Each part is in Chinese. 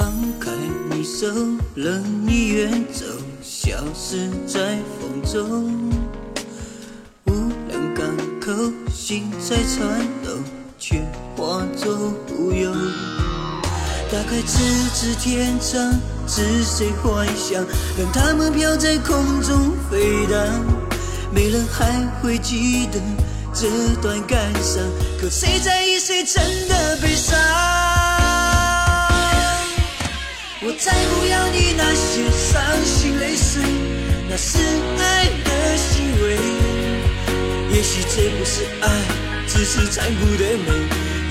放开你手，任你远走，消失在风中。无量港口，心在颤抖，却化作乌有。大概咫尺天长，是谁幻想，让它们飘在空中飞荡？没人还会记得这段感伤，可谁在意谁真的悲伤？我再不要你那些伤心泪水，那是爱的虚伪。也许这不是爱，只是残酷的美。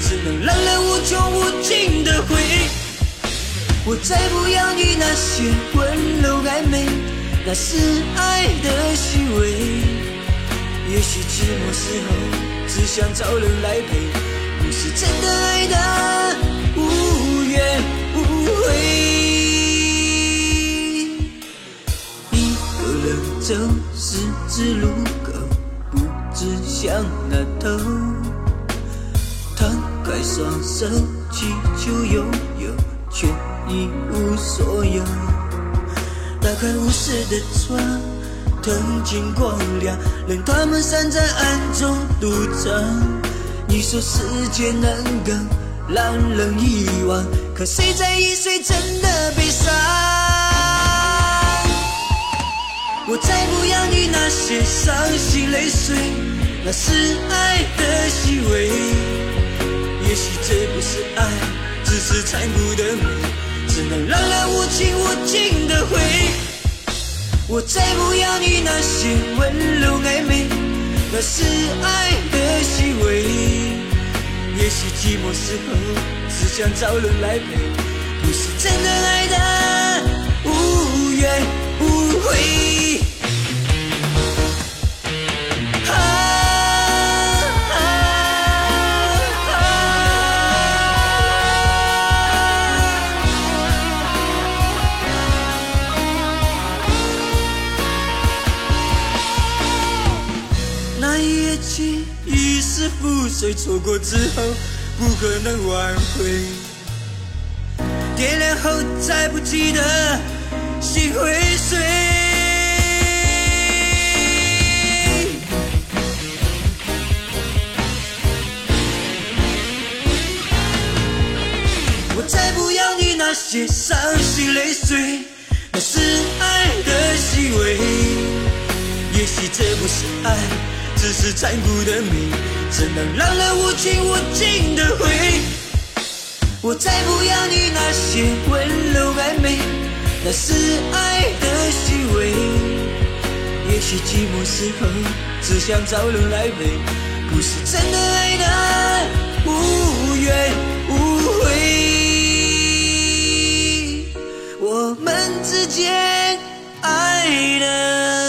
只能让人无穷无尽的回。我再不要你那些温柔暧昧，那是爱的虚伪。也许寂寞时候只想找人来陪，不是真的爱的走十字路口，不知向哪头。摊开双手祈求拥有，却一无所有。打开无视的窗，透进光亮，任他们散在暗中独唱。你说时间能够让人遗忘，可谁在意谁真的悲伤？我再不要你那些伤心泪水，那是爱的虚伪。也许这不是爱，只是残酷的美，只能让人无情无尽的回。我再不要你那些温柔暧昧，那是爱的虚伪。也许寂寞时候只想找人来陪，不是真的爱的无怨无悔。覆水错过之后，不可能挽回。点亮后再不记得，心会碎。些伤心泪水，那是爱的虚伪。也许这不是爱，只是残酷的美。只能让人无情无尽的悔。我再不要你那些温柔暧昧，那是爱的虚伪。也许寂寞时候只想找人来陪，不是真的爱我们之间爱的